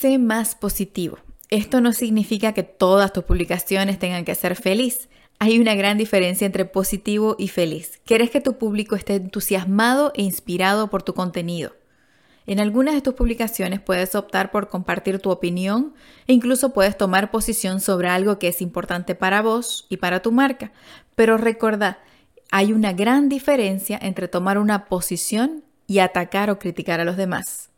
Sé más positivo. Esto no significa que todas tus publicaciones tengan que ser feliz. Hay una gran diferencia entre positivo y feliz. Quieres que tu público esté entusiasmado e inspirado por tu contenido. En algunas de tus publicaciones puedes optar por compartir tu opinión e incluso puedes tomar posición sobre algo que es importante para vos y para tu marca. Pero recuerda, hay una gran diferencia entre tomar una posición y atacar o criticar a los demás.